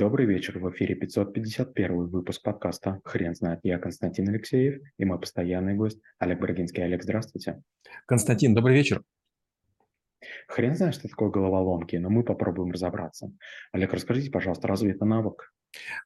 Добрый вечер, в эфире 551 выпуск подкаста «Хрен знает». Я Константин Алексеев и мой постоянный гость Олег Брагинский. Олег, здравствуйте. Константин, добрый вечер. Хрен знает, что такое головоломки, но мы попробуем разобраться. Олег, расскажите, пожалуйста, разве это навык?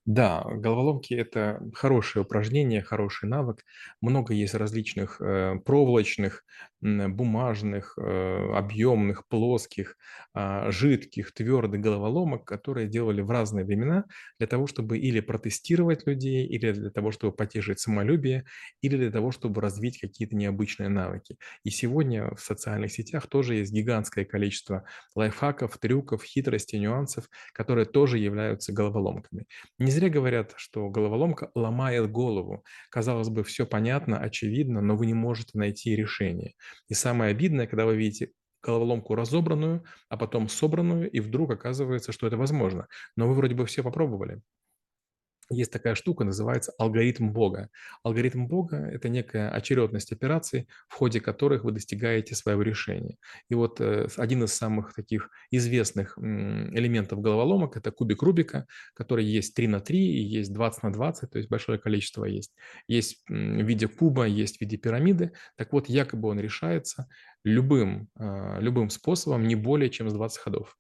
Да, головоломки– это хорошее упражнение, хороший навык. Много есть различных э, проволочных, бумажных, э, объемных, плоских, а, жидких, твердых головоломок, которые делали в разные времена для того, чтобы или протестировать людей, или для того, чтобы потешить самолюбие, или для того, чтобы развить какие-то необычные навыки. И сегодня в социальных сетях тоже есть гигантское количество лайфхаков, трюков, хитростей, нюансов, которые тоже являются головоломками. Не зря говорят, что головоломка ломает голову. Казалось бы, все понятно, очевидно, но вы не можете найти решение. И самое обидное, когда вы видите головоломку разобранную, а потом собранную, и вдруг оказывается, что это возможно. Но вы вроде бы все попробовали есть такая штука, называется алгоритм Бога. Алгоритм Бога – это некая очередность операций, в ходе которых вы достигаете своего решения. И вот э, один из самых таких известных элементов головоломок – это кубик Рубика, который есть 3 на 3 и есть 20 на 20, то есть большое количество есть. Есть в виде куба, есть в виде пирамиды. Так вот, якобы он решается любым, а, любым способом не более чем с 20 ходов.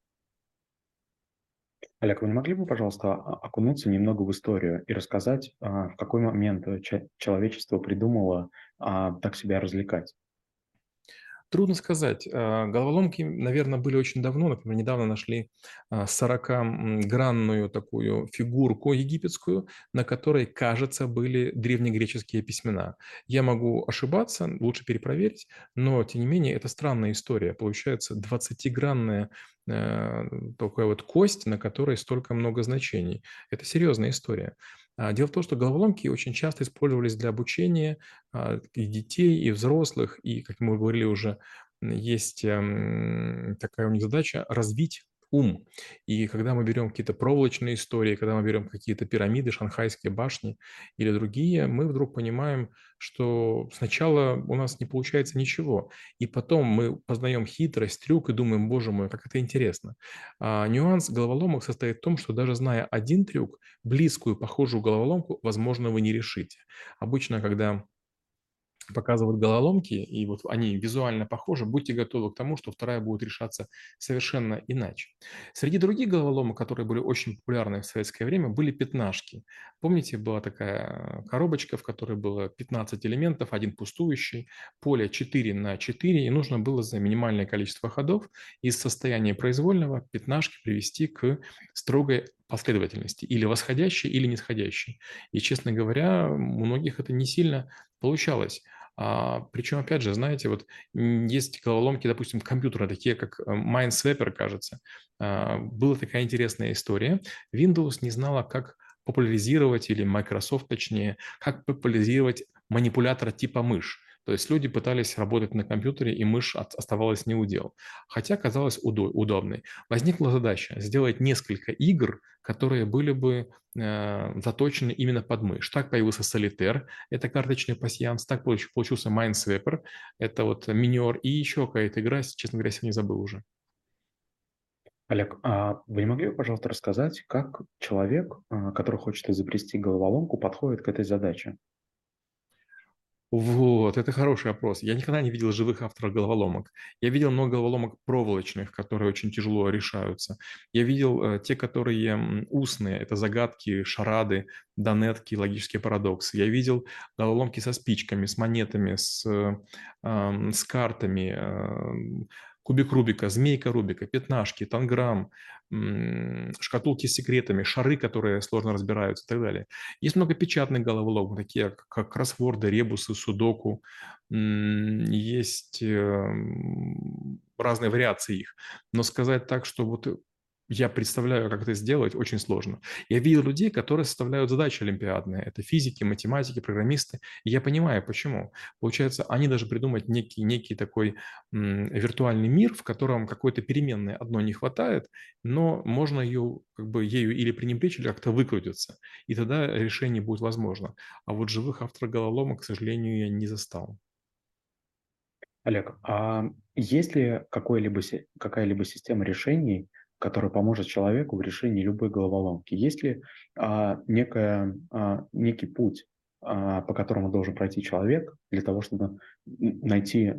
Олег, вы не могли бы, пожалуйста, окунуться немного в историю и рассказать, а, в какой момент э, человечество придумало а, так себя развлекать? Трудно сказать. А, головоломки, наверное, были очень давно. Например, недавно нашли 40-гранную такую фигурку египетскую, на которой, кажется, были древнегреческие письмена. Я могу ошибаться, лучше перепроверить, но, тем не менее, это странная история. Получается, 20-гранная Э, такая вот кость, на которой столько много значений. Это серьезная история. А, дело в том, что головоломки очень часто использовались для обучения а, и детей, и взрослых, и, как мы говорили уже, есть эм, такая у них задача развить ум. И когда мы берем какие-то проволочные истории, когда мы берем какие-то пирамиды, шанхайские башни или другие, мы вдруг понимаем, что сначала у нас не получается ничего, и потом мы познаем хитрость, трюк и думаем, боже мой, как это интересно. А нюанс головоломок состоит в том, что даже зная один трюк, близкую, похожую головоломку, возможно, вы не решите. Обычно, когда показывают головоломки, и вот они визуально похожи, будьте готовы к тому, что вторая будет решаться совершенно иначе. Среди других головоломок, которые были очень популярны в советское время, были пятнашки. Помните, была такая коробочка, в которой было 15 элементов, один пустующий, поле 4 на 4, и нужно было за минимальное количество ходов из состояния произвольного пятнашки привести к строгой последовательности, или восходящей, или нисходящей. И, честно говоря, у многих это не сильно получалось. А, причем, опять же, знаете, вот есть головоломки, допустим, компьютера, такие как э, Minesweeper, кажется. А, была такая интересная история. Windows не знала, как популяризировать, или Microsoft точнее, как популяризировать манипулятор типа мышь. То есть люди пытались работать на компьютере, и мышь оставалась не удел. Хотя казалось удобной. Возникла задача сделать несколько игр, которые были бы э, заточены именно под мышь. Так появился Solitaire, это карточный пассианс, так получился Minesweeper, это вот Minior, и еще какая-то игра, честно говоря, сегодня забыл уже. Олег, а вы не могли бы, пожалуйста, рассказать, как человек, а, который хочет изобрести головоломку, подходит к этой задаче? Вот, это хороший вопрос. Я никогда не видел живых авторов головоломок. Я видел много головоломок проволочных, которые очень тяжело решаются. Я видел э, те, которые устные, это загадки, шарады, донетки, логические парадоксы. Я видел головоломки со спичками, с монетами, с, э, с картами, э, кубик Рубика, змейка Рубика, пятнашки, танграмм, шкатулки с секретами, шары, которые сложно разбираются и так далее. Есть много печатных головоломок, такие как кроссворды, ребусы, судоку. Есть эм, разные вариации их. Но сказать так, что вот я представляю, как это сделать, очень сложно. Я видел людей, которые составляют задачи олимпиадные. Это физики, математики, программисты. И я понимаю, почему. Получается, они даже придумать некий, некий такой м, виртуальный мир, в котором какой-то переменной одной не хватает, но можно ее, как бы, ею или пренебречь, или как-то выкрутиться. И тогда решение будет возможно. А вот живых авторов головоломок, к сожалению, я не застал. Олег, а есть ли какая-либо система решений, который поможет человеку в решении любой головоломки? Есть ли а, некая, а, некий путь, а, по которому должен пройти человек для того, чтобы найти,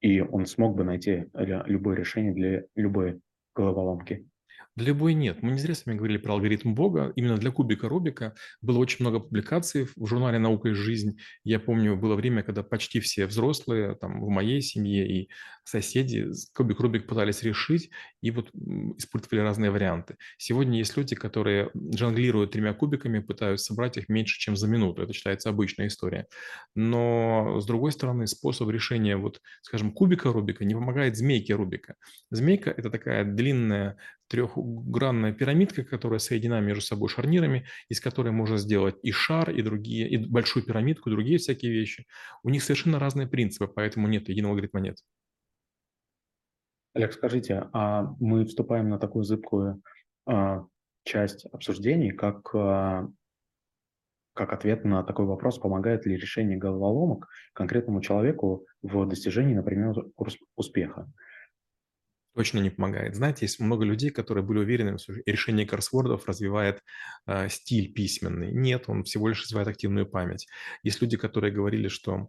и он смог бы найти любое решение для любой головоломки? Для любой нет. Мы не зря с вами говорили про алгоритм Бога. Именно для кубика Рубика было очень много публикаций в журнале «Наука и жизнь». Я помню, было время, когда почти все взрослые, там, в моей семье и соседи кубик Рубик пытались решить и вот испытывали разные варианты. Сегодня есть люди, которые жонглируют тремя кубиками, пытаются собрать их меньше, чем за минуту. Это считается обычная история. Но, с другой стороны, способ решения, вот, скажем, кубика Рубика не помогает змейке Рубика. Змейка – это такая длинная трехгранная пирамидка, которая соединена между собой шарнирами, из которой можно сделать и шар, и другие, и большую пирамидку, и другие всякие вещи. У них совершенно разные принципы, поэтому нет единого алгоритма нет. Олег, скажите, а мы вступаем на такую зыбкую а, часть обсуждений, как, а, как ответ на такой вопрос, помогает ли решение головоломок конкретному человеку в достижении, например, успеха? Точно не помогает. Знаете, есть много людей, которые были уверены, что решение кроссвордов развивает э, стиль письменный. Нет, он всего лишь развивает активную память. Есть люди, которые говорили, что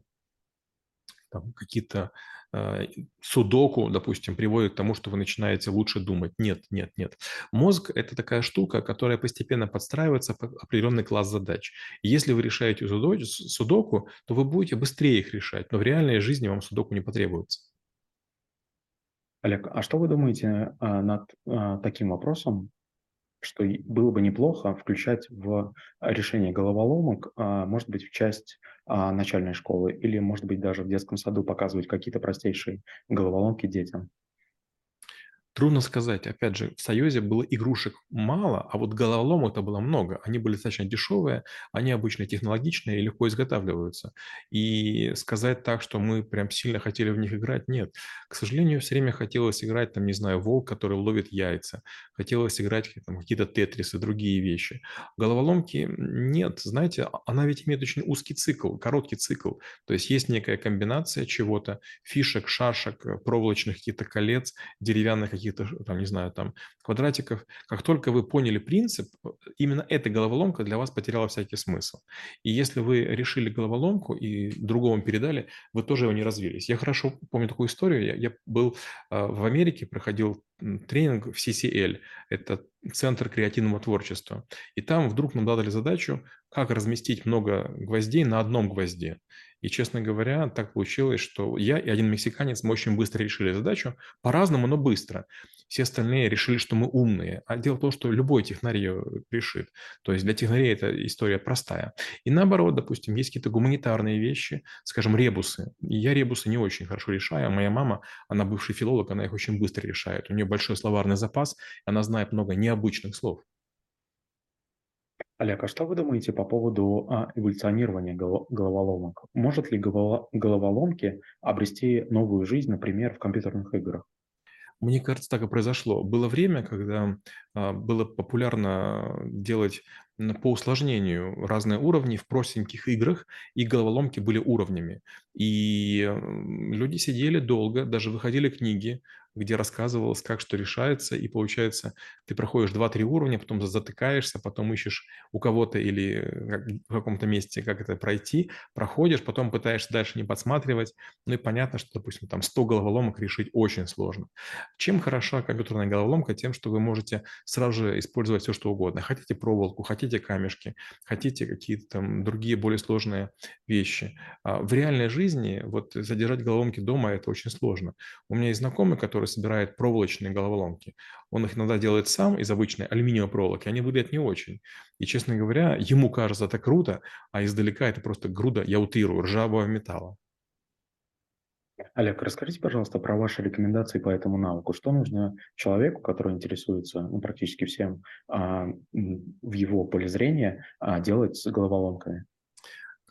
там, какие-то э, судоку, допустим, приводят к тому, что вы начинаете лучше думать. Нет, нет, нет. Мозг – это такая штука, которая постепенно подстраивается под определенный класс задач. И если вы решаете судоку, то вы будете быстрее их решать, но в реальной жизни вам судоку не потребуется. Олег, а что вы думаете а, над а, таким вопросом, что было бы неплохо включать в решение головоломок, а, может быть, в часть начальной школы или, может быть, даже в детском саду показывать какие-то простейшие головоломки детям? Трудно сказать. Опять же, в Союзе было игрушек мало, а вот головоломок-то было много. Они были достаточно дешевые, они обычно технологичные и легко изготавливаются. И сказать так, что мы прям сильно хотели в них играть, нет. К сожалению, все время хотелось играть, там, не знаю, волк, который ловит яйца. Хотелось играть там, какие-то тетрисы, другие вещи. Головоломки нет. Знаете, а, она ведь имеет очень узкий цикл, короткий цикл. То есть есть некая комбинация чего-то, фишек, шашек, проволочных каких-то колец, деревянных каких-то, там, не знаю, там, квадратиков. Как только вы поняли принцип, именно эта головоломка для вас потеряла всякий смысл. И если вы решили головоломку и другому передали, вы тоже его не развились. Я хорошо помню такую историю. Я, я был э, в Америке, проходил тренинг в CCL. Это Центр креативного творчества. И там вдруг нам дали задачу, как разместить много гвоздей на одном гвозде. И, честно говоря, так получилось, что я и один мексиканец, мы очень быстро решили задачу, по-разному, но быстро. Все остальные решили, что мы умные. А дело в том, что любой технарь ее решит. То есть для технарей эта история простая. И наоборот, допустим, есть какие-то гуманитарные вещи, скажем, ребусы. Я ребусы не очень хорошо решаю, а моя мама, она бывший филолог, она их очень быстро решает. У нее большой словарный запас, она знает много необычных слов. Олег, а что вы думаете по поводу а, эволюционирования головоломок? Может ли головоломки обрести новую жизнь, например, в компьютерных играх? Мне кажется, так и произошло. Было время, когда а, было популярно делать по усложнению разные уровни в простеньких играх, и головоломки были уровнями. И люди сидели долго, даже выходили книги, где рассказывалось, как что решается, и получается, ты проходишь 2-3 уровня, потом затыкаешься, потом ищешь у кого-то или в каком-то месте, как это пройти, проходишь, потом пытаешься дальше не подсматривать, ну и понятно, что, допустим, там 100 головоломок решить очень сложно. Чем хороша компьютерная головоломка? Тем, что вы можете сразу же использовать все, что угодно. Хотите проволоку, хотите камешки, хотите какие-то там другие более сложные вещи. А в реальной жизни вот задержать головоломки дома – это очень сложно. У меня есть знакомый, который собирает проволочные головоломки. Он их иногда делает сам из обычной алюминиевой проволоки, они выглядят не очень. И, честно говоря, ему кажется это круто, а издалека это просто груда, я утрирую, ржавого металла. Олег, расскажите, пожалуйста, про ваши рекомендации по этому навыку. Что нужно человеку, который интересуется ну, практически всем а, в его поле зрения, а, делать с головоломками?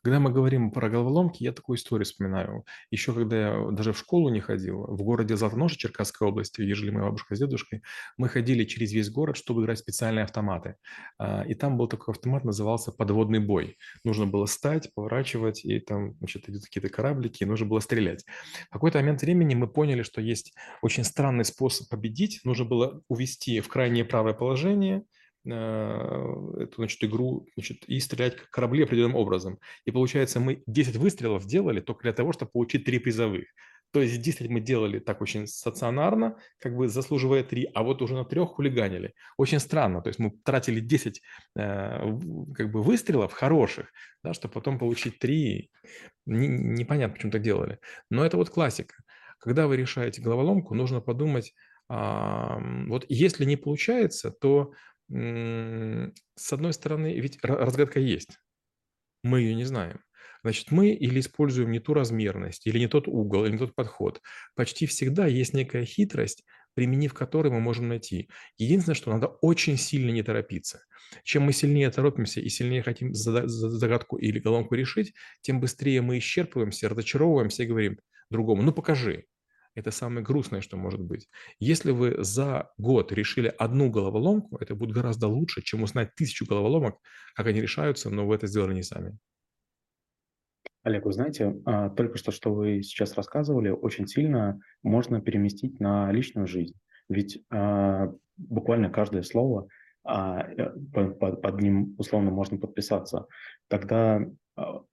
Когда мы говорим про головоломки, я такую историю вспоминаю. Еще когда я даже в школу не ходил, в городе Златоноша Черкасской области, где жили моя бабушка с дедушкой, мы ходили через весь город, чтобы играть в специальные автоматы. А, и там был такой автомат, назывался «Подводный бой». Нужно было стать, поворачивать, и там значит, идут какие-то кораблики, и нужно было стрелять. В какой-то момент времени мы поняли, что есть очень странный способ победить. Нужно было увести в крайнее правое положение – эту значит, игру значит, и стрелять как корабли определенным образом. И получается, мы 10 выстрелов делали только для того, чтобы получить 3 призовых. То есть 10 мы делали так очень стационарно, как бы заслуживая 3, а вот уже на трех хулиганили. Очень странно. То есть мы тратили 10 э, как бы выстрелов хороших, да, чтобы потом получить 3. непонятно, почему так делали. Но это вот классика. Когда вы решаете головоломку, нужно подумать, вот если не получается, то с одной стороны, ведь разгадка есть. Мы ее не знаем. Значит, мы или используем не ту размерность, или не тот угол, или не тот подход. Почти всегда есть некая хитрость, применив которую мы можем найти. Единственное, что надо очень сильно не торопиться. Чем мы сильнее торопимся и сильнее хотим загадку или головку решить, тем быстрее мы исчерпываемся, разочаровываемся и говорим другому, ну покажи. Это самое грустное, что может быть. Если вы за год решили одну головоломку, это будет гораздо лучше, чем узнать тысячу головоломок, как они решаются, но вы это сделали не сами. Олег, вы знаете, а, только что, что вы сейчас рассказывали, очень сильно можно переместить на личную жизнь. Ведь а, буквально каждое слово, а, э, под ним условно можно подписаться. Тогда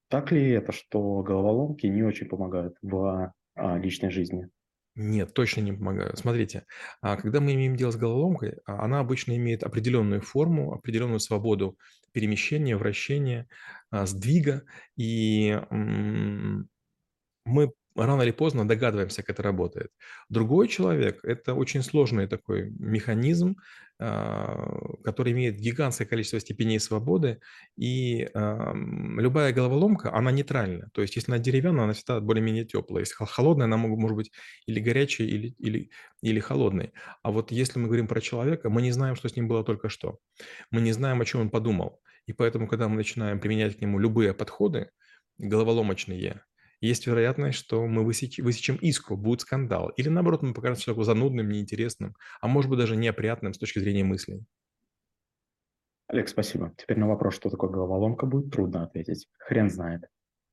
так ли это, что головоломки не очень помогают в личной жизни? Нет, точно не помогают. Смотрите, а, когда мы имеем дело с головоломкой, а, она обычно имеет определенную форму, определенную свободу перемещения, вращения, а, сдвига, и мы рано или поздно догадываемся, как это работает. Другой человек– это очень сложный такой механизм, а, который имеет гигантское количество степеней свободы, и любая головоломка, она нейтральна. То есть, если она деревянная, она всегда более-менее теплая. Если холодная, она может быть или горячей, или, или, или холодной. А вот если мы говорим про человека, мы не знаем, что с ним было только что. Мы не знаем, о чем он подумал. И поэтому, когда мы начинаем применять к нему любые подходы, головоломочные, есть вероятность, что мы высеч, высечем иску, будет скандал. Или наоборот, мы покажем человеку занудным, неинтересным, а может быть даже неопрятным с точки зрения мыслей. Олег, спасибо. Теперь на вопрос, что такое головоломка, будет трудно ответить. Хрен знает.